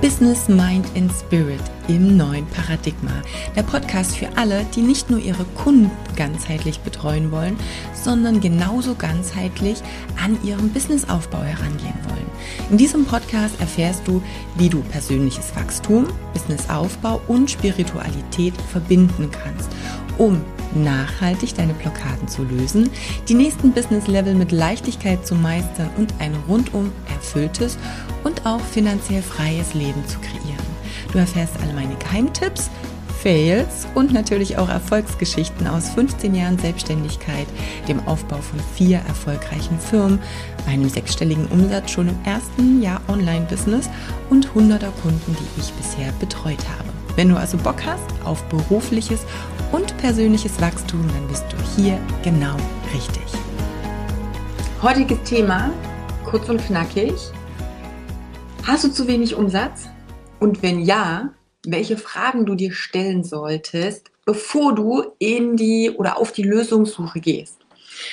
Business, Mind and Spirit im neuen Paradigma. Der Podcast für alle, die nicht nur ihre Kunden ganzheitlich betreuen wollen, sondern genauso ganzheitlich an ihrem Businessaufbau herangehen wollen. In diesem Podcast erfährst du, wie du persönliches Wachstum, Businessaufbau und Spiritualität verbinden kannst, um nachhaltig deine Blockaden zu lösen, die nächsten Business-Level mit Leichtigkeit zu meistern und ein rundum erfülltes und auch finanziell freies Leben zu kreieren. Du erfährst alle meine Geheimtipps, Fails und natürlich auch Erfolgsgeschichten aus 15 Jahren Selbstständigkeit, dem Aufbau von vier erfolgreichen Firmen, einem sechsstelligen Umsatz schon im ersten Jahr Online-Business und hunderter Kunden, die ich bisher betreut habe. Wenn du also Bock hast auf berufliches und persönliches Wachstum, dann bist du hier genau richtig. Heutiges Thema, kurz und knackig, Hast du zu wenig Umsatz? Und wenn ja, welche Fragen du dir stellen solltest, bevor du in die oder auf die Lösungssuche gehst.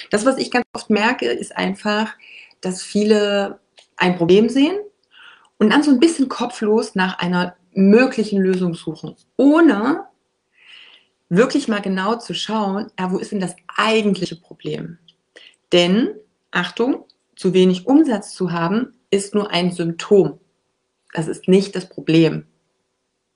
Das, was ich ganz oft merke, ist einfach, dass viele ein Problem sehen und dann so ein bisschen kopflos nach einer möglichen Lösung suchen, ohne wirklich mal genau zu schauen, ja, wo ist denn das eigentliche Problem? Denn, Achtung, zu wenig Umsatz zu haben, ist nur ein Symptom. Das ist nicht das Problem.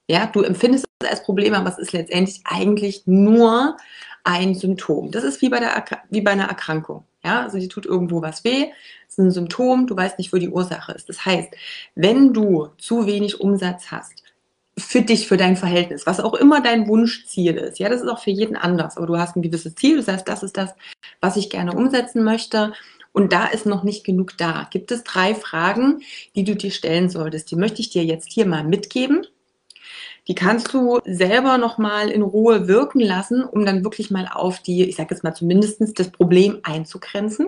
Ja, du empfindest es als Problem, aber es ist letztendlich eigentlich nur ein Symptom. Das ist wie bei, der, wie bei einer Erkrankung. Ja, also die tut irgendwo was weh, das ist ein Symptom, du weißt nicht, wo die Ursache ist. Das heißt, wenn du zu wenig Umsatz hast, für dich, für dein Verhältnis, was auch immer dein Wunschziel ist, ja, das ist auch für jeden anders, aber du hast ein gewisses Ziel, das heißt, das ist das, was ich gerne umsetzen möchte und da ist noch nicht genug da. Gibt es drei Fragen, die du dir stellen solltest? Die möchte ich dir jetzt hier mal mitgeben. Die kannst du selber nochmal in Ruhe wirken lassen, um dann wirklich mal auf die, ich sage jetzt mal zumindest das Problem einzugrenzen.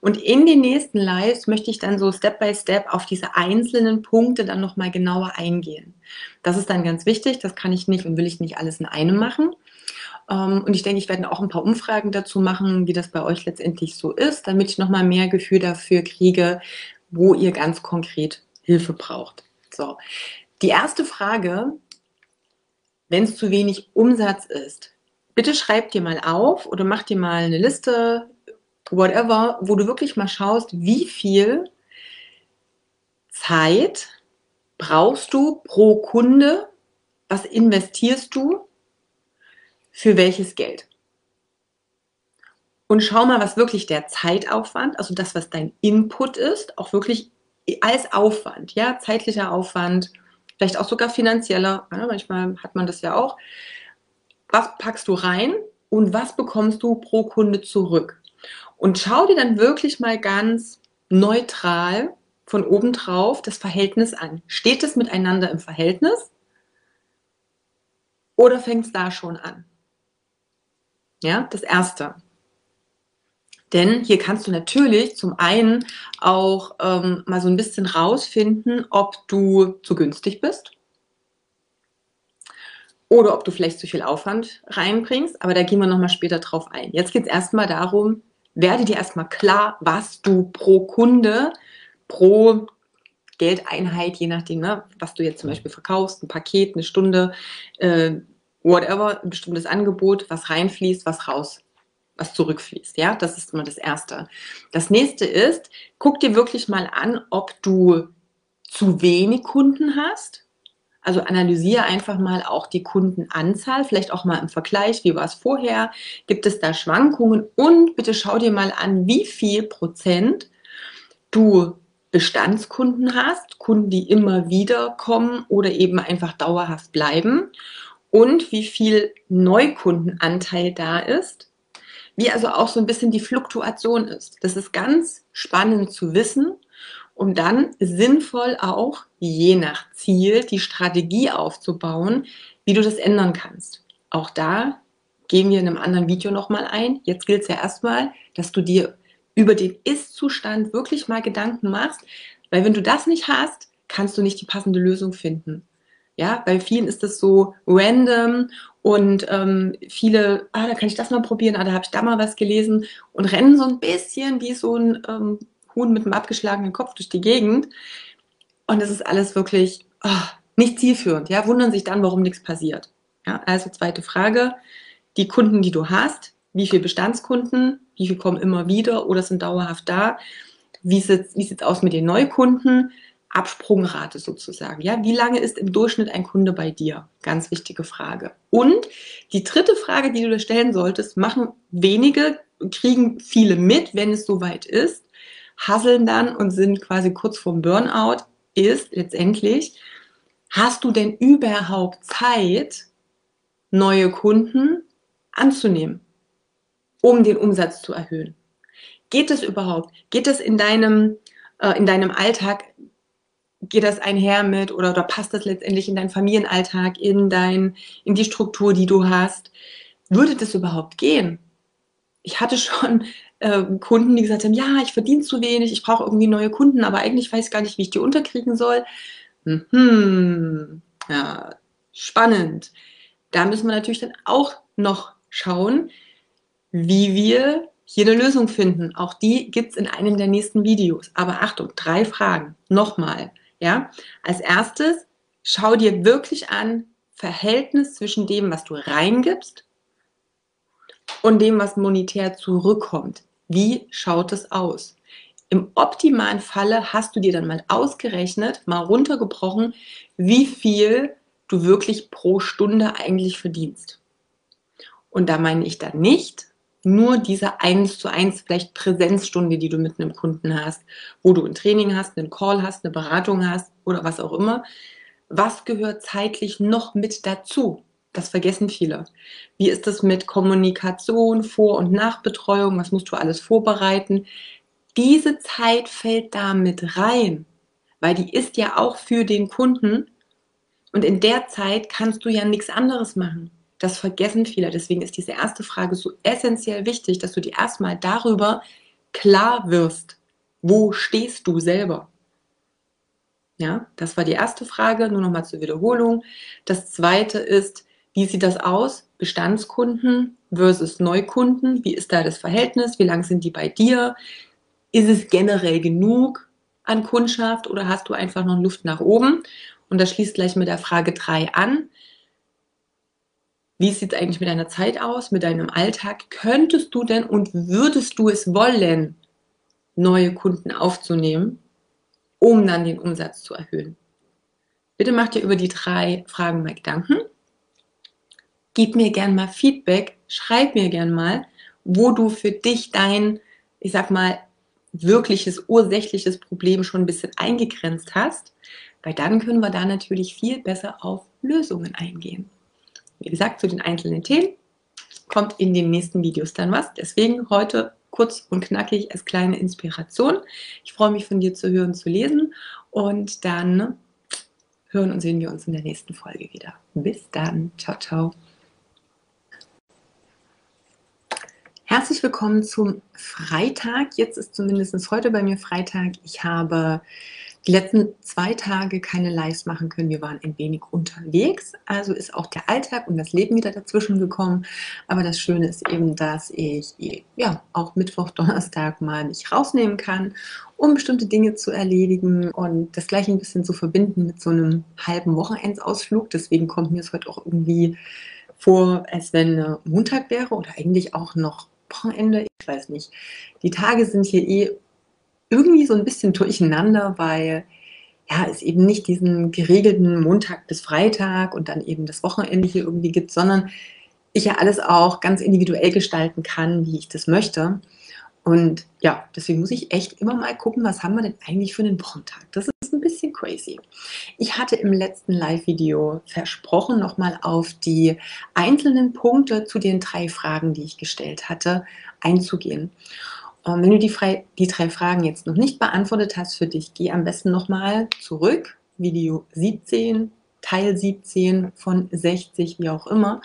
Und in den nächsten Lives möchte ich dann so Step by Step auf diese einzelnen Punkte dann nochmal genauer eingehen. Das ist dann ganz wichtig, das kann ich nicht und will ich nicht alles in einem machen. Ähm, und ich denke, ich werde auch ein paar Umfragen dazu machen, wie das bei euch letztendlich so ist, damit ich nochmal mehr Gefühl dafür kriege, wo ihr ganz konkret Hilfe braucht. So. Die erste Frage, wenn es zu wenig Umsatz ist, bitte schreib dir mal auf oder mach dir mal eine Liste, whatever, wo du wirklich mal schaust, wie viel Zeit brauchst du pro Kunde, was investierst du für welches Geld. Und schau mal, was wirklich der Zeitaufwand, also das, was dein Input ist, auch wirklich als Aufwand, ja, zeitlicher Aufwand, vielleicht auch sogar finanzieller, ja, manchmal hat man das ja auch. Was packst du rein und was bekommst du pro Kunde zurück? Und schau dir dann wirklich mal ganz neutral von oben drauf das Verhältnis an. Steht es miteinander im Verhältnis oder fängt es da schon an? Ja, das erste. Denn hier kannst du natürlich zum einen auch ähm, mal so ein bisschen rausfinden, ob du zu günstig bist oder ob du vielleicht zu viel Aufwand reinbringst. Aber da gehen wir nochmal später drauf ein. Jetzt geht es erstmal darum, werde dir erstmal klar, was du pro Kunde, pro Geldeinheit, je nachdem, ne, was du jetzt zum Beispiel verkaufst, ein Paket, eine Stunde, äh, whatever, ein bestimmtes Angebot, was reinfließt, was raus, was zurückfließt. Ja, das ist immer das Erste. Das nächste ist, guck dir wirklich mal an, ob du zu wenig Kunden hast. Also analysiere einfach mal auch die Kundenanzahl, vielleicht auch mal im Vergleich, wie war es vorher, gibt es da Schwankungen und bitte schau dir mal an, wie viel Prozent du Bestandskunden hast, Kunden, die immer wieder kommen oder eben einfach dauerhaft bleiben und wie viel Neukundenanteil da ist, wie also auch so ein bisschen die Fluktuation ist. Das ist ganz spannend zu wissen, um dann sinnvoll auch je nach Ziel die Strategie aufzubauen, wie du das ändern kannst. Auch da gehen wir in einem anderen Video nochmal ein. Jetzt gilt es ja erstmal, dass du dir über den Ist-Zustand wirklich mal Gedanken machst, weil wenn du das nicht hast, kannst du nicht die passende Lösung finden. Ja, bei vielen ist das so random und ähm, viele, ah, da kann ich das mal probieren, ah, da habe ich da mal was gelesen und rennen so ein bisschen wie so ein ähm, Huhn mit einem abgeschlagenen Kopf durch die Gegend. Und das ist alles wirklich oh, nicht zielführend, ja, wundern sich dann, warum nichts passiert. Ja, also zweite Frage, die Kunden, die du hast, wie viele Bestandskunden, wie viele kommen immer wieder oder sind dauerhaft da, wie sieht es aus mit den Neukunden, Absprungrate sozusagen. Ja, wie lange ist im Durchschnitt ein Kunde bei dir? Ganz wichtige Frage. Und die dritte Frage, die du dir stellen solltest, machen wenige, kriegen viele mit, wenn es soweit ist, hasseln dann und sind quasi kurz vorm Burnout, ist letztendlich, hast du denn überhaupt Zeit, neue Kunden anzunehmen, um den Umsatz zu erhöhen? Geht es überhaupt? Geht es in deinem, äh, in deinem Alltag geht das einher mit oder, oder passt das letztendlich in deinen Familienalltag, in dein, in die Struktur, die du hast? Würde das überhaupt gehen? Ich hatte schon äh, Kunden, die gesagt haben, ja, ich verdiene zu wenig, ich brauche irgendwie neue Kunden, aber eigentlich weiß ich gar nicht, wie ich die unterkriegen soll. Mhm. Ja, spannend. Da müssen wir natürlich dann auch noch schauen, wie wir hier eine Lösung finden. Auch die gibt es in einem der nächsten Videos. Aber Achtung, drei Fragen. Nochmal. Ja, als erstes schau dir wirklich an Verhältnis zwischen dem, was du reingibst und dem, was monetär zurückkommt. Wie schaut es aus? Im optimalen Falle hast du dir dann mal ausgerechnet, mal runtergebrochen, wie viel du wirklich pro Stunde eigentlich verdienst. Und da meine ich dann nicht, nur diese 1 zu 1 vielleicht Präsenzstunde, die du mit einem Kunden hast, wo du ein Training hast, einen Call hast, eine Beratung hast oder was auch immer. Was gehört zeitlich noch mit dazu? Das vergessen viele. Wie ist es mit Kommunikation, Vor- und Nachbetreuung? Was musst du alles vorbereiten? Diese Zeit fällt da mit rein, weil die ist ja auch für den Kunden. Und in der Zeit kannst du ja nichts anderes machen. Das vergessen viele. Deswegen ist diese erste Frage so essentiell wichtig, dass du dir erstmal darüber klar wirst, wo stehst du selber. Ja, das war die erste Frage, nur nochmal zur Wiederholung. Das zweite ist, wie sieht das aus? Bestandskunden versus Neukunden. Wie ist da das Verhältnis? Wie lang sind die bei dir? Ist es generell genug an Kundschaft oder hast du einfach noch Luft nach oben? Und das schließt gleich mit der Frage 3 an. Wie sieht es eigentlich mit deiner Zeit aus, mit deinem Alltag? Könntest du denn und würdest du es wollen, neue Kunden aufzunehmen, um dann den Umsatz zu erhöhen? Bitte mach dir über die drei Fragen mal Gedanken. Gib mir gern mal Feedback, schreib mir gern mal, wo du für dich dein, ich sag mal, wirkliches ursächliches Problem schon ein bisschen eingegrenzt hast, weil dann können wir da natürlich viel besser auf Lösungen eingehen. Wie gesagt, zu den einzelnen Themen kommt in den nächsten Videos dann was. Deswegen heute kurz und knackig als kleine Inspiration. Ich freue mich von dir zu hören, zu lesen und dann hören und sehen wir uns in der nächsten Folge wieder. Bis dann. Ciao, ciao. Herzlich willkommen zum Freitag. Jetzt ist zumindest heute bei mir Freitag. Ich habe die letzten zwei Tage keine Lives machen können. Wir waren ein wenig unterwegs. Also ist auch der Alltag und das Leben wieder dazwischen gekommen. Aber das Schöne ist eben, dass ich ja auch Mittwoch, Donnerstag mal mich rausnehmen kann, um bestimmte Dinge zu erledigen und das gleich ein bisschen zu verbinden mit so einem halben Wochenendsausflug. Deswegen kommt mir es heute auch irgendwie vor, als wenn Montag wäre oder eigentlich auch noch Wochenende. Ich weiß nicht. Die Tage sind hier eh irgendwie so ein bisschen durcheinander, weil ja, es eben nicht diesen geregelten Montag bis Freitag und dann eben das Wochenende hier irgendwie gibt, sondern ich ja alles auch ganz individuell gestalten kann, wie ich das möchte. Und ja, deswegen muss ich echt immer mal gucken, was haben wir denn eigentlich für einen Wochentag. Das ist ein bisschen crazy. Ich hatte im letzten Live-Video versprochen, nochmal auf die einzelnen Punkte zu den drei Fragen, die ich gestellt hatte, einzugehen. Ähm, wenn du die, frei, die drei Fragen jetzt noch nicht beantwortet hast für dich, geh am besten nochmal zurück, Video 17, Teil 17 von 60, wie auch immer,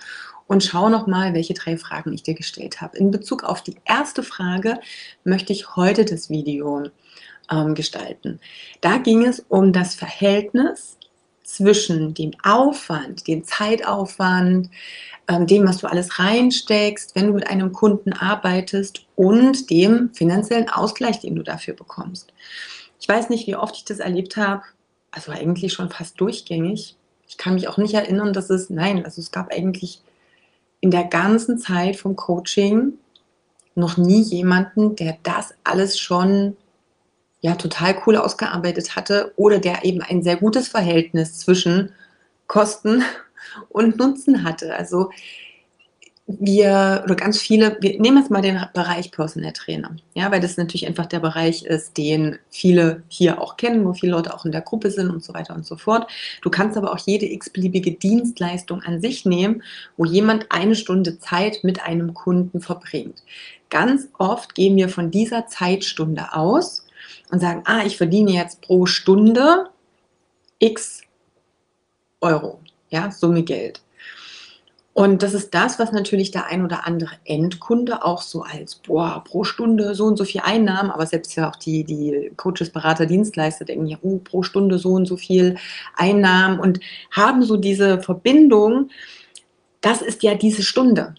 und schau nochmal, welche drei Fragen ich dir gestellt habe. In Bezug auf die erste Frage möchte ich heute das Video ähm, gestalten. Da ging es um das Verhältnis zwischen dem Aufwand, dem Zeitaufwand, ähm, dem, was du alles reinsteckst, wenn du mit einem Kunden arbeitest und dem finanziellen Ausgleich, den du dafür bekommst. Ich weiß nicht, wie oft ich das erlebt habe. also eigentlich schon fast durchgängig. Ich kann mich auch nicht erinnern, dass es, nein, also es gab eigentlich in der ganzen Zeit vom Coaching noch nie jemanden, der das alles schon ja total cool ausgearbeitet hatte oder der eben ein sehr gutes Verhältnis zwischen Kosten und Nutzen hatte. Also wir oder ganz viele, wir nehmen jetzt mal den Bereich Personal Trainer, ja, weil das natürlich einfach der Bereich ist, den viele hier auch kennen, wo viele Leute auch in der Gruppe sind und so weiter und so fort. Du kannst aber auch jede x-beliebige Dienstleistung an sich nehmen, wo jemand eine Stunde Zeit mit einem Kunden verbringt. Ganz oft gehen wir von dieser Zeitstunde aus und sagen, ah, ich verdiene jetzt pro Stunde x Euro, ja, Summe Geld. Und das ist das, was natürlich der ein oder andere Endkunde auch so als, boah, pro Stunde so und so viel Einnahmen, aber selbst ja auch die, die Coaches, Berater, Dienstleister denken ja, oh, pro Stunde so und so viel Einnahmen und haben so diese Verbindung, das ist ja diese Stunde.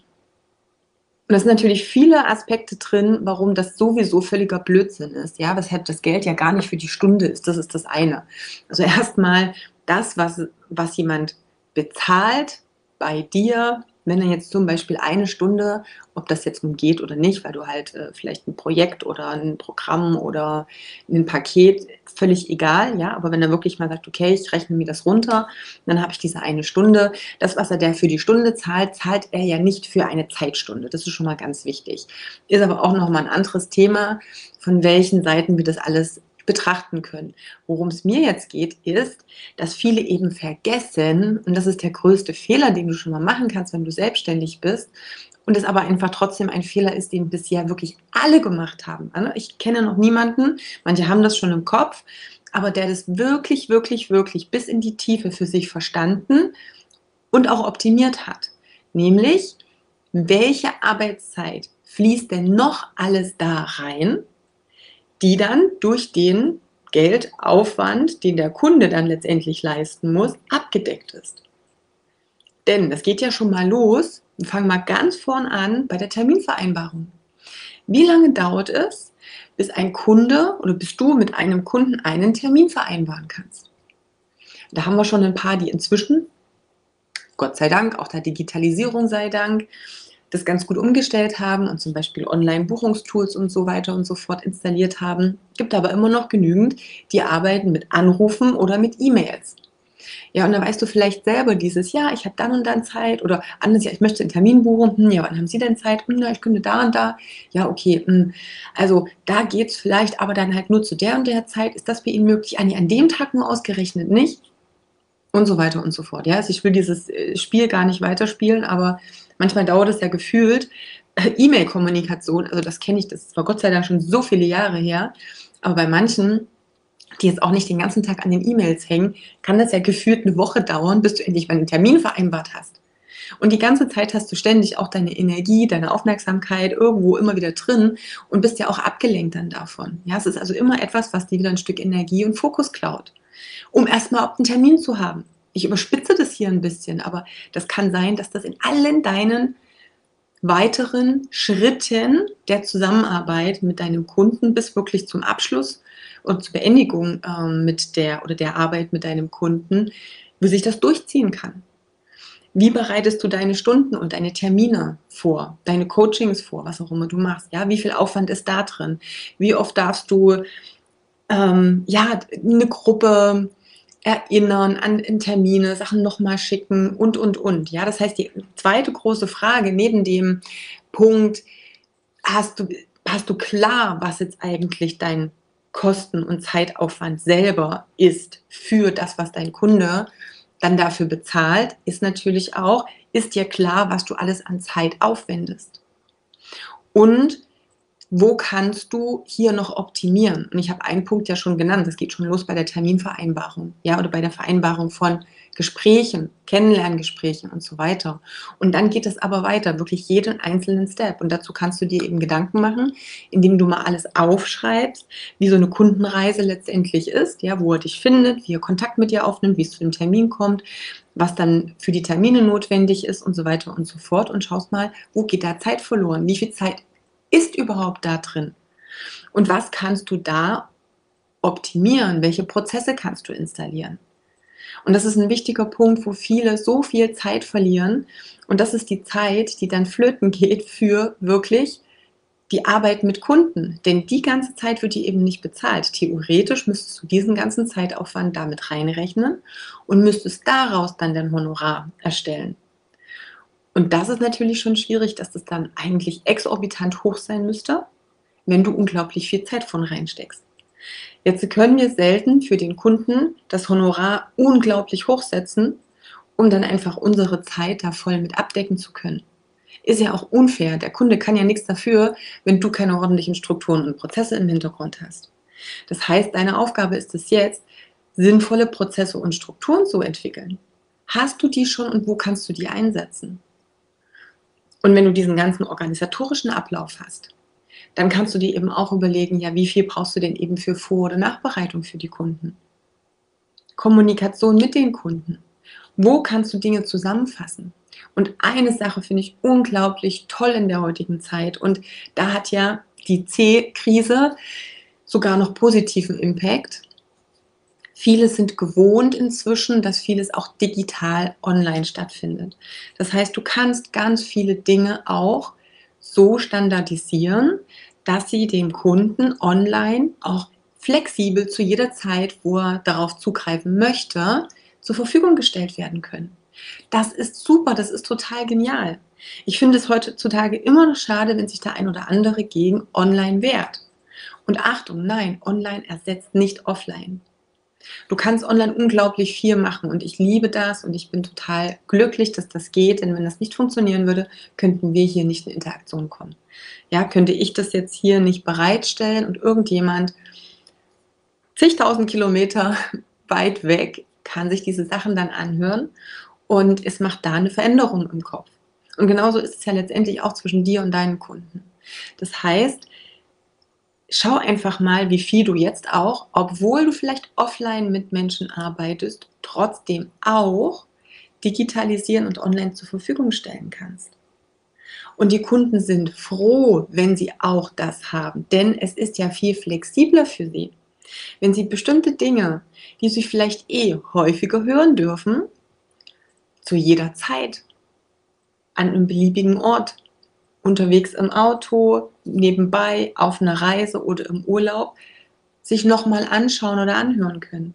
Und es sind natürlich viele Aspekte drin, warum das sowieso völliger Blödsinn ist. Ja, weshalb das Geld ja gar nicht für die Stunde ist. Das ist das eine. Also erstmal das, was, was jemand bezahlt bei dir, wenn er jetzt zum Beispiel eine Stunde, ob das jetzt nun geht oder nicht, weil du halt äh, vielleicht ein Projekt oder ein Programm oder ein Paket, völlig egal, ja, aber wenn er wirklich mal sagt, okay, ich rechne mir das runter, dann habe ich diese eine Stunde. Das, was er der für die Stunde zahlt, zahlt er ja nicht für eine Zeitstunde. Das ist schon mal ganz wichtig. Ist aber auch nochmal ein anderes Thema, von welchen Seiten wir das alles betrachten können. Worum es mir jetzt geht, ist, dass viele eben vergessen, und das ist der größte Fehler, den du schon mal machen kannst, wenn du selbstständig bist, und es aber einfach trotzdem ein Fehler ist, den bisher wirklich alle gemacht haben. Ich kenne noch niemanden, manche haben das schon im Kopf, aber der das wirklich, wirklich, wirklich bis in die Tiefe für sich verstanden und auch optimiert hat. Nämlich, welche Arbeitszeit fließt denn noch alles da rein, die dann durch den Geldaufwand, den der Kunde dann letztendlich leisten muss, abgedeckt ist. Denn das geht ja schon mal los. Wir fangen mal ganz vorn an bei der Terminvereinbarung. Wie lange dauert es, bis ein Kunde oder bis du mit einem Kunden einen Termin vereinbaren kannst? Da haben wir schon ein paar, die inzwischen, Gott sei Dank, auch der Digitalisierung sei Dank, das ganz gut umgestellt haben und zum Beispiel Online-Buchungstools und so weiter und so fort installiert haben. Gibt aber immer noch genügend, die arbeiten mit Anrufen oder mit E-Mails. Ja, und dann weißt du vielleicht selber dieses, ja, ich habe dann und dann Zeit oder anders, ja, ich möchte einen Termin buchen, hm, ja, wann haben Sie denn Zeit? Hm, ja, ich könnte da und da. Ja, okay, hm. also da geht es vielleicht, aber dann halt nur zu der und der Zeit. Ist das bei Ihnen möglich? Ah, an dem Tag nur ausgerechnet nicht. Und so weiter und so fort. Ja, also ich will dieses äh, Spiel gar nicht weiterspielen, aber Manchmal dauert es ja gefühlt. Äh, E-Mail-Kommunikation, also das kenne ich, das war Gott sei Dank schon so viele Jahre her. Aber bei manchen, die jetzt auch nicht den ganzen Tag an den E-Mails hängen, kann das ja gefühlt eine Woche dauern, bis du endlich mal einen Termin vereinbart hast. Und die ganze Zeit hast du ständig auch deine Energie, deine Aufmerksamkeit irgendwo immer wieder drin und bist ja auch abgelenkt dann davon. Ja, es ist also immer etwas, was dir wieder ein Stück Energie und Fokus klaut, um erstmal einen Termin zu haben ich überspitze das hier ein bisschen, aber das kann sein, dass das in allen deinen weiteren Schritten der Zusammenarbeit mit deinem Kunden bis wirklich zum Abschluss und zur Beendigung ähm, mit der oder der Arbeit mit deinem Kunden, wie sich das durchziehen kann. Wie bereitest du deine Stunden und deine Termine vor, deine Coachings vor, was auch immer du machst? Ja, wie viel Aufwand ist da drin? Wie oft darfst du ähm, ja eine Gruppe erinnern an Termine, Sachen nochmal schicken und, und, und. Ja, das heißt, die zweite große Frage neben dem Punkt, hast du, hast du klar, was jetzt eigentlich dein Kosten- und Zeitaufwand selber ist für das, was dein Kunde dann dafür bezahlt, ist natürlich auch, ist dir klar, was du alles an Zeit aufwendest. Und wo kannst du hier noch optimieren? Und ich habe einen Punkt ja schon genannt, das geht schon los bei der Terminvereinbarung, ja, oder bei der Vereinbarung von Gesprächen, Kennenlerngesprächen und so weiter. Und dann geht es aber weiter, wirklich jeden einzelnen Step. Und dazu kannst du dir eben Gedanken machen, indem du mal alles aufschreibst, wie so eine Kundenreise letztendlich ist, ja, wo er dich findet, wie er Kontakt mit dir aufnimmt, wie es zu dem Termin kommt, was dann für die Termine notwendig ist und so weiter und so fort. Und schaust mal, wo geht da Zeit verloren? Wie viel Zeit ist überhaupt da drin? Und was kannst du da optimieren? Welche Prozesse kannst du installieren? Und das ist ein wichtiger Punkt, wo viele so viel Zeit verlieren. Und das ist die Zeit, die dann flöten geht für wirklich die Arbeit mit Kunden. Denn die ganze Zeit wird die eben nicht bezahlt. Theoretisch müsstest du diesen ganzen Zeitaufwand damit reinrechnen und müsstest daraus dann dein Honorar erstellen. Und das ist natürlich schon schwierig, dass das dann eigentlich exorbitant hoch sein müsste, wenn du unglaublich viel Zeit von reinsteckst. Jetzt können wir selten für den Kunden das Honorar unglaublich hochsetzen, um dann einfach unsere Zeit da voll mit abdecken zu können. Ist ja auch unfair. Der Kunde kann ja nichts dafür, wenn du keine ordentlichen Strukturen und Prozesse im Hintergrund hast. Das heißt, deine Aufgabe ist es jetzt, sinnvolle Prozesse und Strukturen zu entwickeln. Hast du die schon und wo kannst du die einsetzen? Und wenn du diesen ganzen organisatorischen Ablauf hast, dann kannst du dir eben auch überlegen, ja, wie viel brauchst du denn eben für Vor- oder Nachbereitung für die Kunden? Kommunikation mit den Kunden. Wo kannst du Dinge zusammenfassen? Und eine Sache finde ich unglaublich toll in der heutigen Zeit. Und da hat ja die C-Krise sogar noch positiven Impact. Viele sind gewohnt inzwischen, dass vieles auch digital online stattfindet. Das heißt, du kannst ganz viele Dinge auch so standardisieren, dass sie dem Kunden online auch flexibel zu jeder Zeit, wo er darauf zugreifen möchte, zur Verfügung gestellt werden können. Das ist super, das ist total genial. Ich finde es heutzutage immer noch schade, wenn sich der ein oder andere gegen online wehrt. Und Achtung, nein, online ersetzt nicht offline. Du kannst online unglaublich viel machen und ich liebe das und ich bin total glücklich, dass das geht, denn wenn das nicht funktionieren würde, könnten wir hier nicht in Interaktion kommen. Ja, könnte ich das jetzt hier nicht bereitstellen und irgendjemand zigtausend Kilometer weit weg kann sich diese Sachen dann anhören und es macht da eine Veränderung im Kopf. Und genauso ist es ja letztendlich auch zwischen dir und deinen Kunden. Das heißt, schau einfach mal, wie viel du jetzt auch, obwohl du vielleicht offline mit Menschen arbeitest, trotzdem auch digitalisieren und online zur Verfügung stellen kannst. Und die Kunden sind froh, wenn sie auch das haben, denn es ist ja viel flexibler für sie. Wenn sie bestimmte Dinge, die sie vielleicht eh häufiger hören dürfen, zu jeder Zeit an einem beliebigen Ort unterwegs im Auto, nebenbei, auf einer Reise oder im Urlaub sich nochmal anschauen oder anhören können.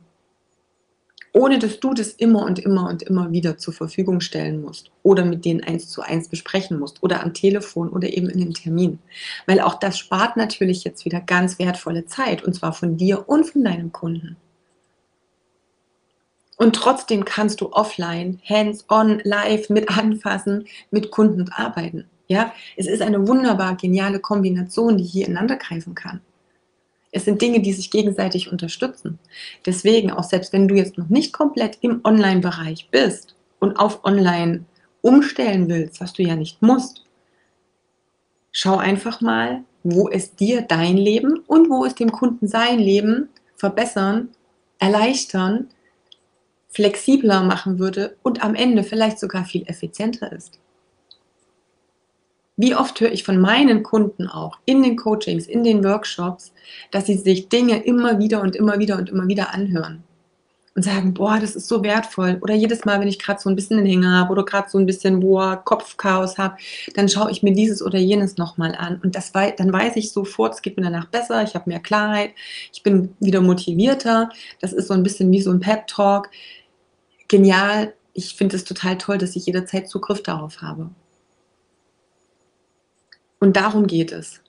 Ohne dass du das immer und immer und immer wieder zur Verfügung stellen musst oder mit denen eins zu eins besprechen musst oder am Telefon oder eben in einem Termin. Weil auch das spart natürlich jetzt wieder ganz wertvolle Zeit und zwar von dir und von deinem Kunden. Und trotzdem kannst du offline, hands-on, live mit anfassen, mit Kunden arbeiten. Ja, es ist eine wunderbar geniale Kombination, die hier ineinander greifen kann. Es sind Dinge, die sich gegenseitig unterstützen. Deswegen, auch selbst wenn du jetzt noch nicht komplett im Online-Bereich bist und auf Online umstellen willst, was du ja nicht musst, schau einfach mal, wo es dir dein Leben und wo es dem Kunden sein Leben verbessern, erleichtern, flexibler machen würde und am Ende vielleicht sogar viel effizienter ist. Wie oft höre ich von meinen Kunden auch in den Coachings, in den Workshops, dass sie sich Dinge immer wieder und immer wieder und immer wieder anhören und sagen, boah, das ist so wertvoll. Oder jedes Mal, wenn ich gerade so ein bisschen einen Hänger habe oder gerade so ein bisschen, boah, Kopfchaos habe, dann schaue ich mir dieses oder jenes nochmal an. Und das, dann weiß ich sofort, es geht mir danach besser, ich habe mehr Klarheit, ich bin wieder motivierter. Das ist so ein bisschen wie so ein Pep-Talk. Genial. Ich finde es total toll, dass ich jederzeit Zugriff darauf habe. Und darum geht es.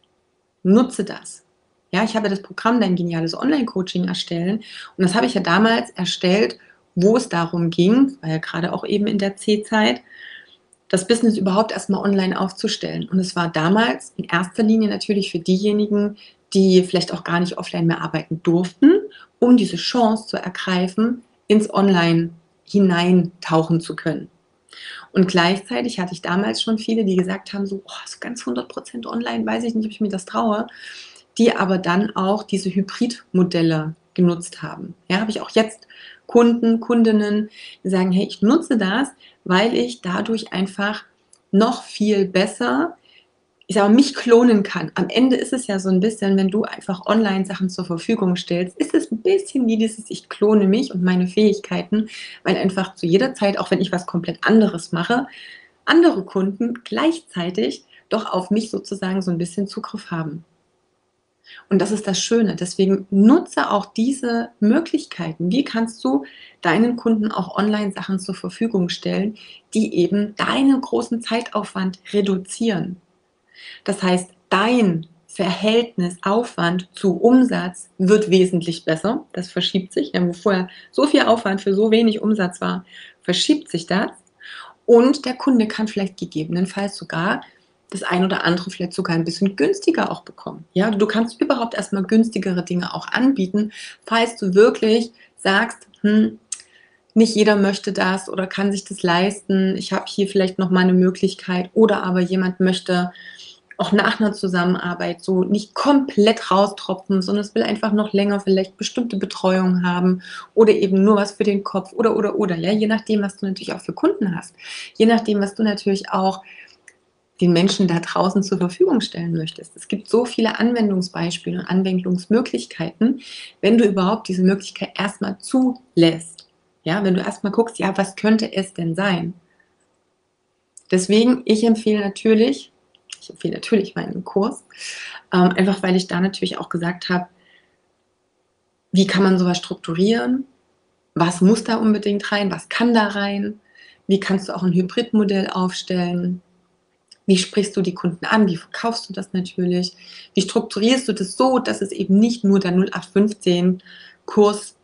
Nutze das. Ja, ich habe das Programm Dein geniales Online-Coaching erstellen und das habe ich ja damals erstellt, wo es darum ging, weil ja gerade auch eben in der C-Zeit, das Business überhaupt erstmal online aufzustellen. Und es war damals in erster Linie natürlich für diejenigen, die vielleicht auch gar nicht offline mehr arbeiten durften, um diese Chance zu ergreifen, ins Online hineintauchen zu können. Und gleichzeitig hatte ich damals schon viele, die gesagt haben, so, oh, so ganz 100% online, weiß ich nicht, ob ich mir das traue, die aber dann auch diese Hybridmodelle genutzt haben. Ja, habe ich auch jetzt Kunden, Kundinnen, die sagen, hey, ich nutze das, weil ich dadurch einfach noch viel besser ich sage, mich klonen kann. Am Ende ist es ja so ein bisschen, wenn du einfach online Sachen zur Verfügung stellst, ist es ein bisschen wie dieses, ich klone mich und meine Fähigkeiten, weil einfach zu jeder Zeit, auch wenn ich was komplett anderes mache, andere Kunden gleichzeitig doch auf mich sozusagen so ein bisschen Zugriff haben. Und das ist das Schöne. Deswegen nutze auch diese Möglichkeiten. Wie kannst du deinen Kunden auch online Sachen zur Verfügung stellen, die eben deinen großen Zeitaufwand reduzieren? Das heißt, dein Verhältnis Aufwand zu Umsatz wird wesentlich besser. Das verschiebt sich. Wo vorher so viel Aufwand für so wenig Umsatz war, verschiebt sich das. Und der Kunde kann vielleicht gegebenenfalls sogar das ein oder andere vielleicht sogar ein bisschen günstiger auch bekommen. Ja, du kannst überhaupt erstmal günstigere Dinge auch anbieten, falls du wirklich sagst, hm, nicht jeder möchte das oder kann sich das leisten. Ich habe hier vielleicht noch mal eine Möglichkeit oder aber jemand möchte auch nach einer Zusammenarbeit so nicht komplett raustropfen, sondern es will einfach noch länger vielleicht bestimmte Betreuung haben oder eben nur was für den Kopf oder oder oder ja, je nachdem, was du natürlich auch für Kunden hast, je nachdem, was du natürlich auch den Menschen da draußen zur Verfügung stellen möchtest. Es gibt so viele Anwendungsbeispiele und Anwendungsmöglichkeiten, wenn du überhaupt diese Möglichkeit erstmal zulässt. Ja, wenn du erstmal guckst, ja, was könnte es denn sein? Deswegen, ich empfehle natürlich, ich empfehle natürlich meinen Kurs, ähm, einfach weil ich da natürlich auch gesagt habe, wie kann man sowas strukturieren? Was muss da unbedingt rein? Was kann da rein? Wie kannst du auch ein Hybridmodell aufstellen? Wie sprichst du die Kunden an? Wie verkaufst du das natürlich? Wie strukturierst du das so, dass es eben nicht nur der 0815 Kurs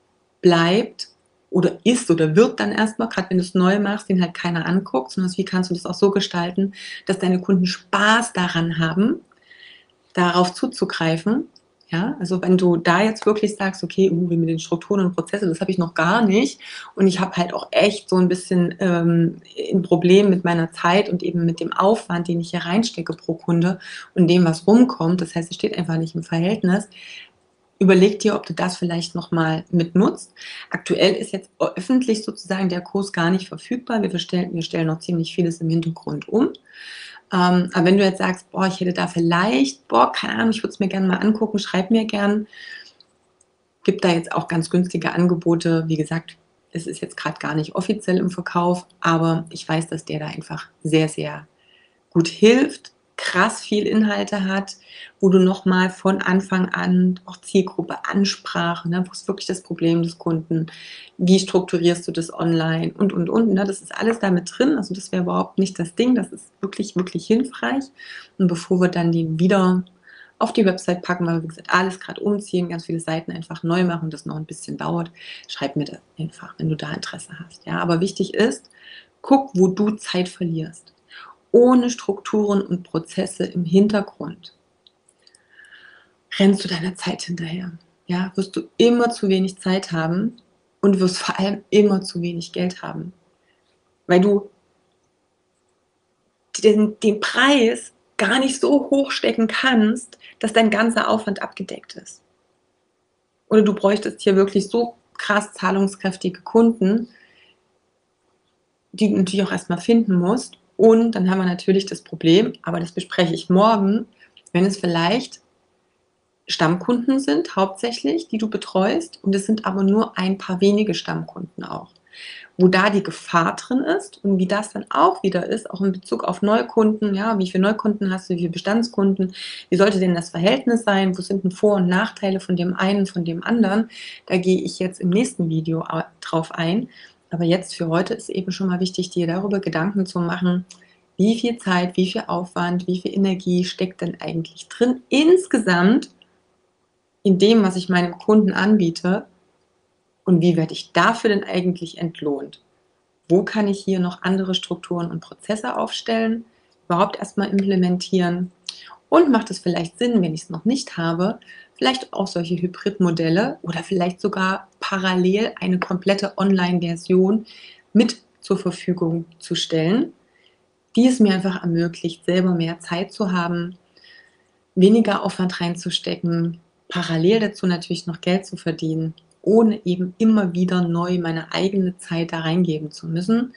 bleibt oder ist oder wird dann erstmal, gerade wenn du es neu machst, den halt keiner anguckt, sondern wie kannst du das auch so gestalten, dass deine Kunden Spaß daran haben, darauf zuzugreifen? Ja, also wenn du da jetzt wirklich sagst, okay, uh, mit den Strukturen und Prozessen, das habe ich noch gar nicht. Und ich habe halt auch echt so ein bisschen ähm, ein Problem mit meiner Zeit und eben mit dem Aufwand, den ich hier reinstecke pro Kunde und dem, was rumkommt, das heißt, es steht einfach nicht im Verhältnis, überleg dir, ob du das vielleicht nochmal mitnutzt. Aktuell ist jetzt öffentlich sozusagen der Kurs gar nicht verfügbar. Wir, stellen, wir stellen noch ziemlich vieles im Hintergrund um. Ähm, aber wenn du jetzt sagst, boah, ich hätte da vielleicht, boah, keine Ahnung, ich würde es mir gerne mal angucken, schreib mir gern. Gibt da jetzt auch ganz günstige Angebote. Wie gesagt, es ist jetzt gerade gar nicht offiziell im Verkauf, aber ich weiß, dass der da einfach sehr, sehr gut hilft krass viel Inhalte hat, wo du nochmal von Anfang an auch Zielgruppe Ansprache, ne, wo ist wirklich das Problem des Kunden, wie strukturierst du das online und, und, und. Ne, das ist alles damit drin, also das wäre überhaupt nicht das Ding, das ist wirklich, wirklich hilfreich. Und bevor wir dann die wieder auf die Website packen, weil wir, wie gesagt, alles gerade umziehen, ganz viele Seiten einfach neu machen, das noch ein bisschen dauert, schreib mir das einfach, wenn du da Interesse hast. Ja, aber wichtig ist, guck, wo du Zeit verlierst ohne Strukturen und Prozesse im Hintergrund, rennst du deiner Zeit hinterher. Ja, wirst du immer zu wenig Zeit haben und wirst vor allem immer zu wenig Geld haben. Weil du den, den Preis gar nicht so hoch stecken kannst, dass dein ganzer Aufwand abgedeckt ist. Oder du bräuchtest hier wirklich so krass zahlungskräftige Kunden, die du natürlich auch erstmal finden musst. Und dann haben wir natürlich das Problem, aber das bespreche ich morgen, wenn es vielleicht Stammkunden sind, hauptsächlich, die du betreust, und es sind aber nur ein paar wenige Stammkunden auch. Wo da die Gefahr drin ist und wie das dann auch wieder ist, auch in Bezug auf Neukunden, ja, wie viele Neukunden hast du, wie viele Bestandskunden, wie sollte denn das Verhältnis sein, wo sind denn Vor- und Nachteile von dem einen, von dem anderen, da gehe ich jetzt im nächsten Video drauf ein. Aber jetzt für heute ist eben schon mal wichtig, dir darüber Gedanken zu machen, wie viel Zeit, wie viel Aufwand, wie viel Energie steckt denn eigentlich drin insgesamt in dem, was ich meinem Kunden anbiete und wie werde ich dafür denn eigentlich entlohnt? Wo kann ich hier noch andere Strukturen und Prozesse aufstellen, überhaupt erstmal implementieren? Und macht es vielleicht Sinn, wenn ich es noch nicht habe, vielleicht auch solche Hybridmodelle oder vielleicht sogar parallel eine komplette Online-Version mit zur Verfügung zu stellen, die es mir einfach ermöglicht, selber mehr Zeit zu haben, weniger Aufwand reinzustecken, parallel dazu natürlich noch Geld zu verdienen, ohne eben immer wieder neu meine eigene Zeit da reingeben zu müssen.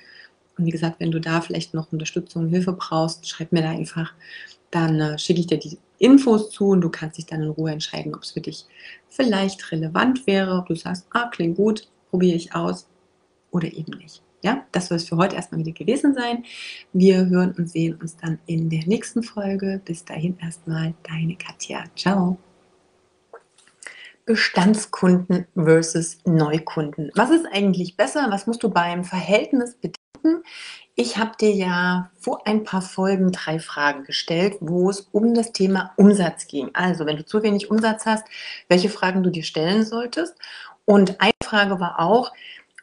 Und wie gesagt, wenn du da vielleicht noch Unterstützung, Hilfe brauchst, schreib mir da einfach dann äh, schicke ich dir die Infos zu und du kannst dich dann in Ruhe entscheiden, ob es für dich vielleicht relevant wäre, ob du sagst, ah, klingt gut, probiere ich aus oder eben nicht. Ja, das soll es für heute erstmal wieder gewesen sein. Wir hören und sehen uns dann in der nächsten Folge. Bis dahin erstmal deine Katja. Ciao. Bestandskunden versus Neukunden. Was ist eigentlich besser? Was musst du beim Verhältnis bedenken? Ich habe dir ja vor ein paar Folgen drei Fragen gestellt, wo es um das Thema Umsatz ging. Also, wenn du zu wenig Umsatz hast, welche Fragen du dir stellen solltest. Und eine Frage war auch,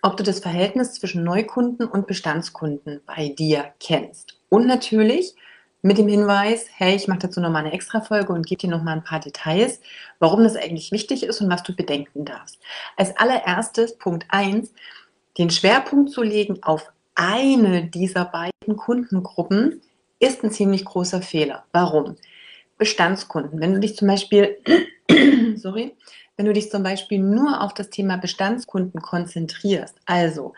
ob du das Verhältnis zwischen Neukunden und Bestandskunden bei dir kennst. Und natürlich mit dem Hinweis, hey, ich mache dazu nochmal eine extra Folge und gebe dir nochmal ein paar Details, warum das eigentlich wichtig ist und was du bedenken darfst. Als allererstes Punkt eins, den Schwerpunkt zu legen auf eine dieser beiden Kundengruppen ist ein ziemlich großer Fehler. Warum? Bestandskunden. Wenn du dich zum Beispiel, sorry, wenn du dich zum Beispiel nur auf das Thema Bestandskunden konzentrierst, also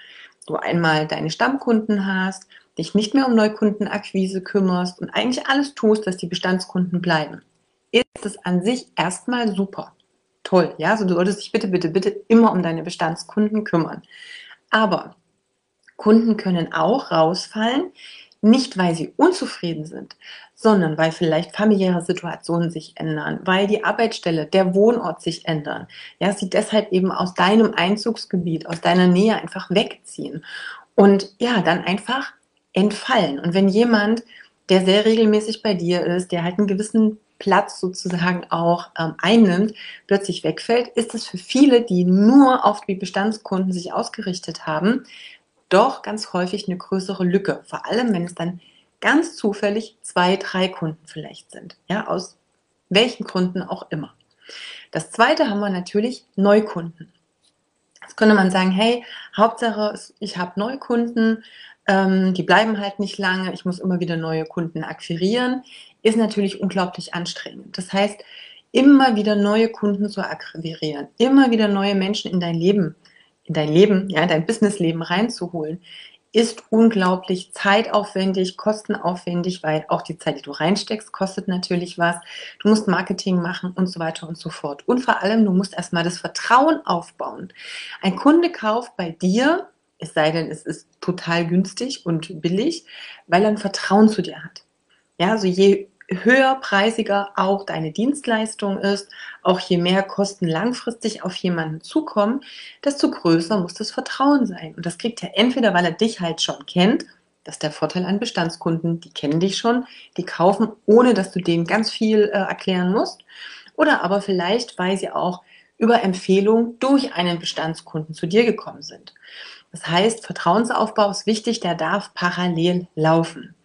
du einmal deine Stammkunden hast, dich nicht mehr um Neukundenakquise kümmerst und eigentlich alles tust, dass die Bestandskunden bleiben, ist es an sich erstmal super. Toll, ja, also du solltest dich bitte, bitte, bitte immer um deine Bestandskunden kümmern. Aber Kunden können auch rausfallen, nicht weil sie unzufrieden sind, sondern weil vielleicht familiäre Situationen sich ändern, weil die Arbeitsstelle, der Wohnort sich ändern. Ja, sie deshalb eben aus deinem Einzugsgebiet, aus deiner Nähe einfach wegziehen und ja, dann einfach entfallen. Und wenn jemand, der sehr regelmäßig bei dir ist, der halt einen gewissen Platz sozusagen auch ähm, einnimmt, plötzlich wegfällt, ist es für viele, die nur auf die Bestandskunden sich ausgerichtet haben, doch ganz häufig eine größere Lücke. Vor allem, wenn es dann ganz zufällig zwei, drei Kunden vielleicht sind. Ja, aus welchen Gründen auch immer. Das zweite haben wir natürlich Neukunden. Jetzt könnte man sagen, hey, Hauptsache, ich habe Neukunden, ähm, die bleiben halt nicht lange, ich muss immer wieder neue Kunden akquirieren, ist natürlich unglaublich anstrengend. Das heißt, immer wieder neue Kunden zu akquirieren, immer wieder neue Menschen in dein Leben in dein Leben, ja, in dein Businessleben reinzuholen, ist unglaublich zeitaufwendig, kostenaufwendig, weil auch die Zeit, die du reinsteckst, kostet natürlich was. Du musst Marketing machen und so weiter und so fort. Und vor allem, du musst erstmal das Vertrauen aufbauen. Ein Kunde kauft bei dir, es sei denn, es ist total günstig und billig, weil er ein Vertrauen zu dir hat. Ja, also je höherpreisiger auch deine Dienstleistung ist, auch je mehr Kosten langfristig auf jemanden zukommen, desto größer muss das Vertrauen sein. Und das kriegt er entweder, weil er dich halt schon kennt, das ist der Vorteil an Bestandskunden, die kennen dich schon, die kaufen, ohne dass du denen ganz viel äh, erklären musst, oder aber vielleicht, weil sie auch über Empfehlung durch einen Bestandskunden zu dir gekommen sind. Das heißt, Vertrauensaufbau ist wichtig, der darf parallel laufen.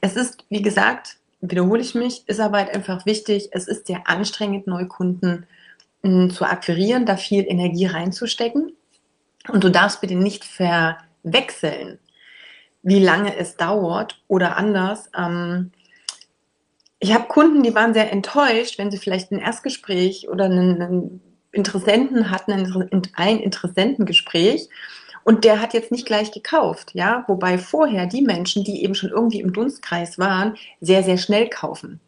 Es ist, wie gesagt, wiederhole ich mich, ist aber halt einfach wichtig, es ist sehr anstrengend, Neukunden mh, hm, zu akquirieren, da viel Energie reinzustecken. Und du darfst bitte nicht verwechseln, wie lange es dauert oder anders. Ähm, ich habe Kunden, die waren sehr enttäuscht, wenn sie vielleicht ein Erstgespräch oder einen, einen Interessenten hatten, ein Interessentengespräch und der hat jetzt nicht gleich gekauft, ja, wobei vorher die Menschen, die eben schon irgendwie im Dunstkreis waren, sehr, sehr schnell kaufen.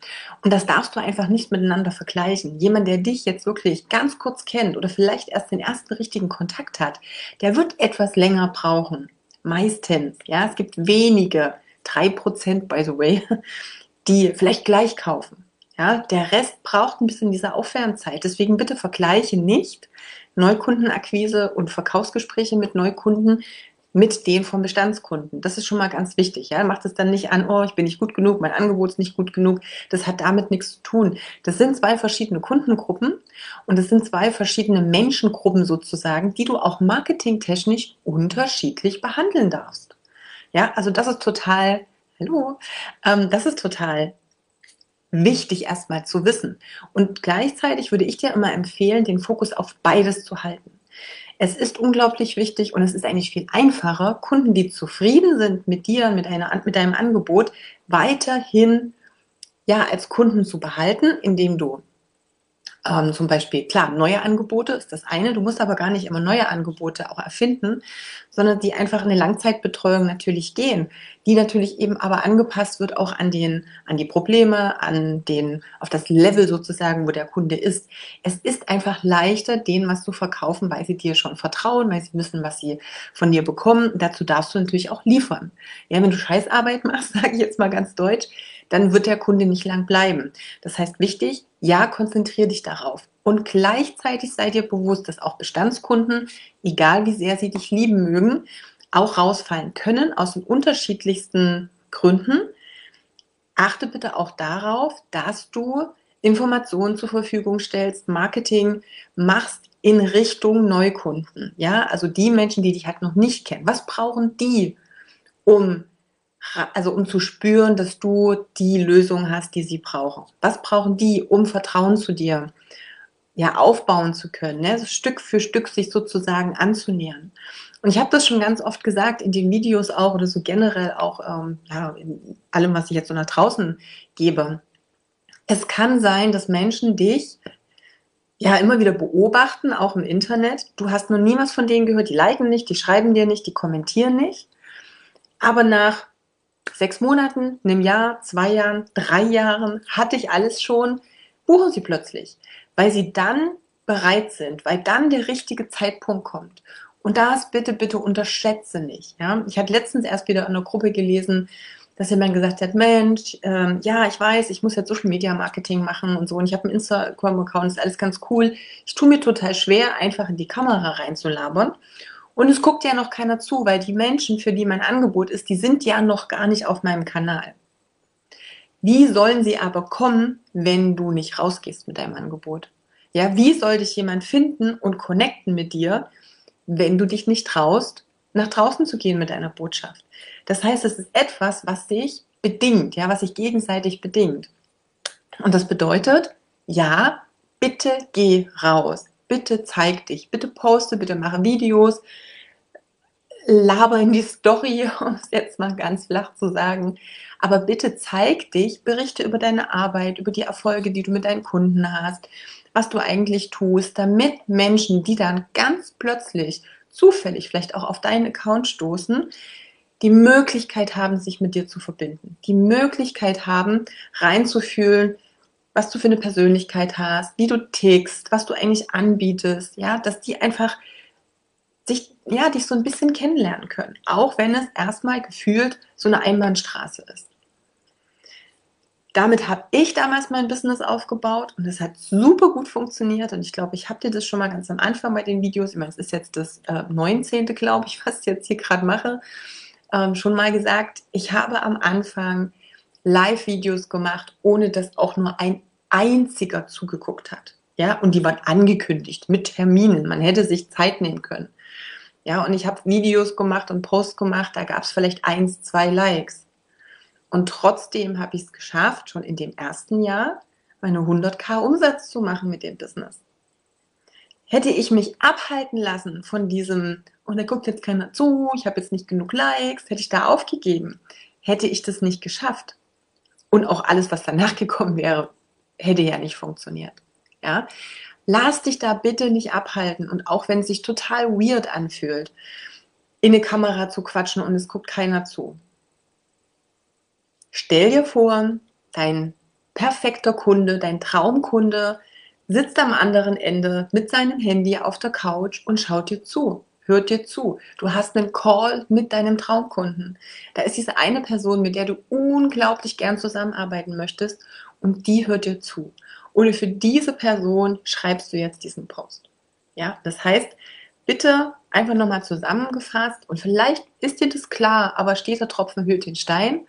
Und das darfst du einfach nicht miteinander vergleichen. Jemand, der dich jetzt wirklich ganz kurz kennt oder vielleicht erst den ersten richtigen Kontakt hat, der wird etwas länger brauchen. Meistens, ja, es gibt wenige, drei Prozent, by the way, die vielleicht gleich kaufen. Ja, der Rest braucht ein bisschen diese Aufwärmzeit. Deswegen bitte vergleiche nicht Neukundenakquise und Verkaufsgespräche mit Neukunden mit denen von Bestandskunden. Das ist schon mal ganz wichtig. Ja? Macht es dann nicht an, oh, ich bin nicht gut genug, mein Angebot ist nicht gut genug. Das hat damit nichts zu tun. Das sind zwei verschiedene Kundengruppen und es sind zwei verschiedene Menschengruppen sozusagen, die du auch marketingtechnisch unterschiedlich behandeln darfst. Ja, also das ist total, hallo, ähm, das ist total wichtig erstmal zu wissen. Und gleichzeitig würde ich dir immer empfehlen, den Fokus auf beides zu halten. Es ist unglaublich wichtig und es ist eigentlich viel einfacher, Kunden, die zufrieden sind mit dir, mit, einer, mit deinem Angebot, weiterhin ja, als Kunden zu behalten, indem du ähm, zum Beispiel, klar, neue Angebote ist das eine, du musst aber gar nicht immer neue Angebote auch erfinden, sondern die einfach in eine Langzeitbetreuung natürlich gehen, die natürlich eben aber angepasst wird auch an den, an die Probleme, an den, auf das Level sozusagen, wo der Kunde ist. Es ist einfach leichter, denen was zu verkaufen, weil sie dir schon vertrauen, weil sie wissen, was sie von dir bekommen. Dazu darfst du natürlich auch liefern. Ja, wenn du Scheißarbeit machst, sage ich jetzt mal ganz deutsch, dann wird der Kunde nicht lang bleiben. Das heißt, wichtig, ja, konzentriere dich darauf. Und gleichzeitig sei dir bewusst, dass auch Bestandskunden, egal wie sehr sie dich lieben mögen, auch rausfallen können aus den unterschiedlichsten Gründen. Achte bitte auch darauf, dass du Informationen zur Verfügung stellst, Marketing machst in Richtung Neukunden. Ja, also die Menschen, die dich halt noch nicht kennen. Was brauchen die, um also um zu spüren, dass du die Lösung hast, die sie brauchen. Was brauchen die, um Vertrauen zu dir ja aufbauen zu können, ne? Also Stück für Stück sich sozusagen anzunähern. Und ich habe das schon ganz oft gesagt in den Videos auch oder so generell auch ähm, ja, in allem, was ich jetzt so nach draußen gebe. Es kann sein, dass Menschen dich ja immer wieder beobachten, auch im Internet. Du hast noch nie was von denen gehört, die liken nicht, die schreiben dir nicht, die kommentieren nicht. Aber nach sechs Monaten, einem Jahr, zwei Jahren, drei Jahren, hatte ich alles schon, buchen sie plötzlich, weil sie dann bereit sind, weil dann der richtige Zeitpunkt kommt. Und das bitte, bitte unterschätze nicht. Ja? Ich hatte letztens erst wieder in einer Gruppe gelesen, dass jemand gesagt hat, Mensch, ähm, ja, ich weiß, ich muss jetzt Social Media Marketing machen und so und ich habe einen Instagram-Account, ist alles ganz cool. Ich tue mir total schwer, einfach in die Kamera reinzulabern. Und es guckt ja noch keiner zu, weil die Menschen, für die mein Angebot ist, die sind ja noch gar nicht auf meinem Kanal. Wie sollen sie aber kommen, wenn du nicht rausgehst mit deinem Angebot? Ja, wie soll dich jemand finden und connecten mit dir, wenn du dich nicht traust, nach draußen zu gehen mit deiner Botschaft? Das heißt, es ist etwas, was sich bedingt, ja, was sich gegenseitig bedingt. Und das bedeutet, ja, bitte geh raus bitte zeig dich, bitte poste, bitte mache Videos, laber in die Story, um es jetzt mal ganz flach zu sagen. Aber bitte zeig dich, berichte über deine Arbeit, über die Erfolge, die du mit deinen Kunden hast, was du eigentlich tust, damit Menschen, die dann ganz plötzlich zufällig vielleicht auch auf deinen Account stoßen, die Möglichkeit haben, sich mit dir zu verbinden, die Möglichkeit haben, reinzufühlen, was du für eine Persönlichkeit hast, wie du tickst, was du eigentlich anbietest, ja, dass die einfach sich, ja, dich so ein bisschen kennenlernen können, auch wenn es erstmal gefühlt so eine Einbahnstraße ist. Damit habe ich damals mein Business aufgebaut und es hat super gut funktioniert. Und ich glaube, ich habe dir das schon mal ganz am Anfang bei den Videos, ich meine, es ist jetzt das äh, 19. glaube ich, was ich jetzt hier gerade mache, ähm, schon mal gesagt. Ich habe am Anfang Live-Videos gemacht, ohne dass auch nur ein einziger zugeguckt hat. Ja, und die waren angekündigt mit Terminen. Man hätte sich Zeit nehmen können. Ja, und ich habe Videos gemacht und Posts gemacht, da gab es vielleicht eins, zwei Likes. Und trotzdem habe ich es geschafft, schon in dem ersten Jahr meine 100k Umsatz zu machen mit dem Business. Hätte ich mich abhalten lassen von diesem, und oh, da guckt jetzt keiner zu, ich habe jetzt nicht genug Likes, hätte ich da aufgegeben, hätte ich das nicht geschafft. Und auch alles, was danach gekommen wäre, hätte ja nicht funktioniert. Ja? Lass dich da bitte nicht abhalten und auch wenn es sich total weird anfühlt, in eine Kamera zu quatschen und es guckt keiner zu. Stell dir vor, dein perfekter Kunde, dein Traumkunde sitzt am anderen Ende mit seinem Handy auf der Couch und schaut dir zu hört dir zu. Du hast einen Call mit deinem Traumkunden. Da ist diese eine Person, mit der du unglaublich gern zusammenarbeiten möchtest und die hört dir zu. Oder für diese Person schreibst du jetzt diesen Post. Ja, das heißt, bitte einfach nochmal zusammengefasst und vielleicht ist dir das klar, aber steht der Tropfen hüllt den Stein.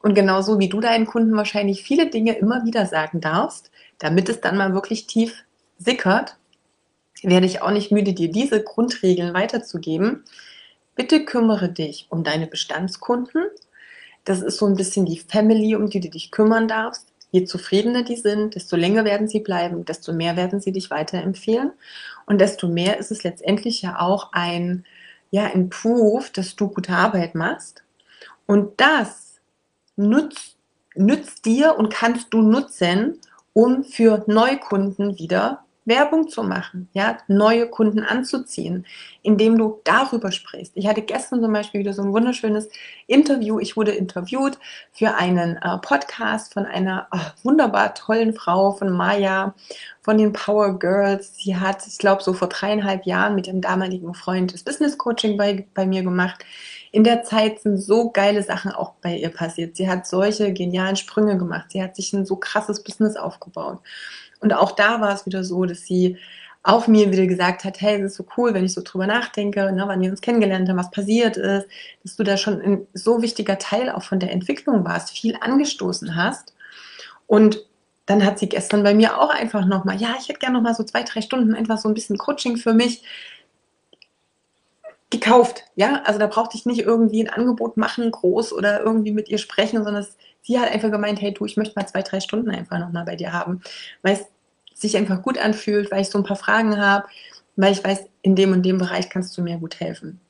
Und genauso wie du deinen Kunden wahrscheinlich viele Dinge immer wieder sagen darfst, damit es dann mal wirklich tief sickert, werde ich auch nicht müde, dir diese Grundregeln weiterzugeben. Bitte kümmere dich um deine Bestandskunden. Das ist so ein bisschen die Family, um die du dich kümmern darfst. Je zufriedener die sind, desto länger werden sie bleiben, desto mehr werden sie dich weiterempfehlen. Und desto mehr ist es letztendlich ja auch ein, ja, ein Proof, dass du gute Arbeit machst. Und das nützt, nützt dir und kannst du nutzen, um für Neukunden wieder Werbung zu machen, ja, neue Kunden anzuziehen, indem du darüber sprichst. Ich hatte gestern zum Beispiel wieder so ein wunderschönes Interview. Ich wurde interviewt für einen äh, Podcast von einer oh, wunderbar tollen Frau, von Maya, von den Power Girls. Sie hat, ich glaube, so vor dreieinhalb Jahren mit ihrem damaligen Freund das Business Coaching bei, bei mir gemacht. In der Zeit sind so geile Sachen auch bei ihr passiert. Sie hat solche genialen Sprünge gemacht. Sie hat sich ein so krasses Business aufgebaut. Und auch da war es wieder so, dass sie auf mir wieder gesagt hat, hey, es ist so cool, wenn ich so drüber nachdenke, ne, wann wir uns kennengelernt haben, was passiert ist, dass du da schon ein so wichtiger Teil auch von der Entwicklung warst, viel angestoßen hast. Und dann hat sie gestern bei mir auch einfach nochmal, ja, ich hätte gerne nochmal so zwei, drei Stunden einfach so ein bisschen Coaching für mich gekauft. Ja, also da brauchte ich nicht irgendwie ein Angebot machen, groß oder irgendwie mit ihr sprechen, sondern sie hat einfach gemeint, hey du, ich möchte mal zwei, drei Stunden einfach nochmal bei dir haben, weil es sich einfach gut anfühlt, weil ich so ein paar Fragen habe, weil ich weiß, in dem und dem Bereich kannst du mir gut helfen.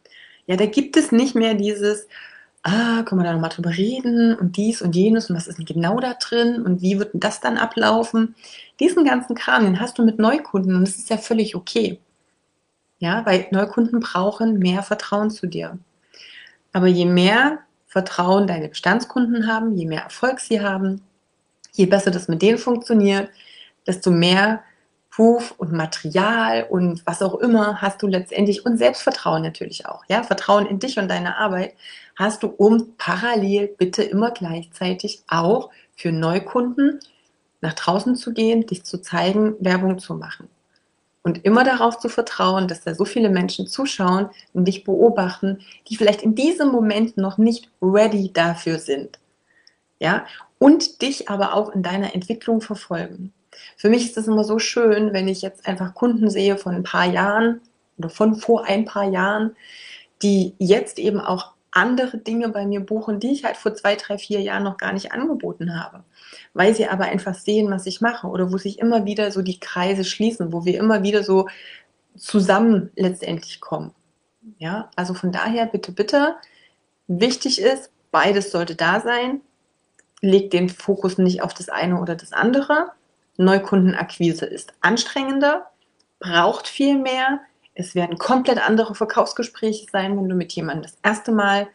Ja, da gibt es nicht mehr dieses, ah, können wir da nochmal drüber reden und dies und jenes und was ist denn genau da drin und wie wird denn das dann ablaufen? Diesen ganzen Kram, den hast du mit Neukunden und das ist ja völlig okay. Ja, weil Neukunden brauchen mehr Vertrauen zu dir. Aber je mehr Vertrauen deine Bestandskunden haben, je mehr Erfolg sie haben, je besser das mit denen funktioniert, desto mehr Ruf und Material und was auch immer hast du letztendlich und Selbstvertrauen natürlich auch. Ja, Vertrauen in dich und deine Arbeit hast du, um parallel bitte immer gleichzeitig auch für Neukunden nach draußen zu gehen, dich zu zeigen, Werbung zu machen. Und immer darauf zu vertrauen, dass da so viele Menschen zuschauen und dich beobachten, die vielleicht in diesem Moment noch nicht ready dafür sind. Ja, und dich aber auch in deiner Entwicklung verfolgen. Für mich ist es immer so schön, wenn ich jetzt einfach Kunden sehe von ein paar Jahren oder von vor ein paar Jahren, die jetzt eben auch andere Dinge bei mir buchen, die ich halt vor zwei, drei, vier Jahren noch gar nicht angeboten habe. Weil sie aber einfach sehen, was ich mache oder wo sich immer wieder so die Kreise schließen, wo wir immer wieder so zusammen letztendlich kommen. Ja, also von daher bitte, bitte, wichtig ist, beides sollte da sein. Leg den Fokus nicht auf das eine oder das andere. Neukundenakquise ist anstrengender, braucht viel mehr, es werden komplett andere Verkaufsgespräche sein, wenn du mit jemandem das erste Mal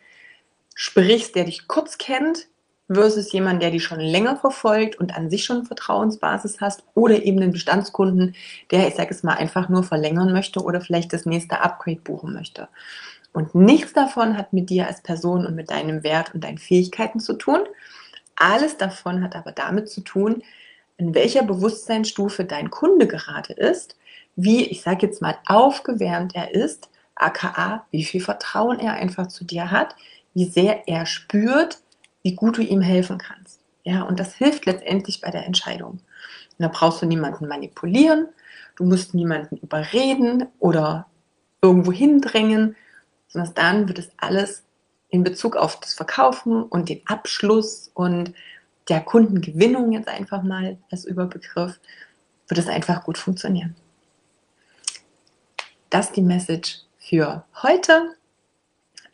sprichst, der dich kurz kennt, versus jemand, der dich schon länger verfolgt und an sich schon Vertrauensbasis hast oder eben einen Bestandskunden, der, ich sage es mal, einfach nur verlängern möchte oder vielleicht das nächste Upgrade buchen möchte. Und nichts davon hat mit dir als Person und mit deinem Wert und deinen Fähigkeiten zu tun. Alles davon hat aber damit zu tun, in welcher Bewusstseinsstufe dein Kunde gerade ist wie, ich sage jetzt mal, aufgewärmt er ist, aka wie viel Vertrauen er einfach zu dir hat, wie sehr er spürt, wie gut du ihm helfen kannst. Ja, und das hilft letztendlich bei der Entscheidung. Und da brauchst du niemanden manipulieren, du musst niemanden überreden oder irgendwo hindrängen, sondern dann wird es alles in Bezug auf das Verkaufen und den Abschluss und der Kundengewinnung jetzt einfach mal als Überbegriff, wird es einfach gut funktionieren das die Message für heute.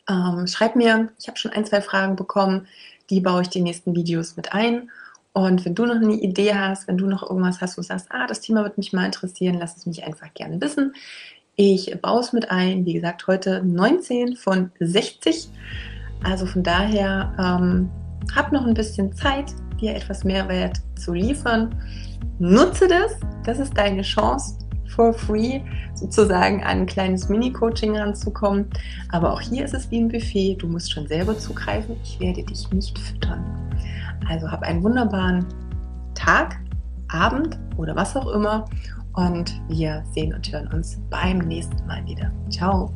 Ähm, schreib mir, ich habe schon ein, zwei Fragen bekommen, die baue ich die nächsten Videos mit ein. Und wenn du noch eine Idee hast, wenn du noch irgendwas hast, wo du sagst, ah, das Thema wird mich mal interessieren, lass es mich einfach gerne wissen. Ich baue es mit ein, wie gesagt, heute 19 von 60. Also von daher, ähm, hab noch ein bisschen Zeit, dir etwas Mehrwert zu liefern. Nutze das, das ist deine Chance for free sozusagen an ein kleines Mini-Coaching ranzukommen. Aber auch hier ist es wie ein Buffet. Du musst schon selber zugreifen. Ich werde dich nicht füttern. Also hab einen wunderbaren Tag, Abend oder was auch immer. Und wir sehen und hören uns beim nächsten Mal wieder. Ciao.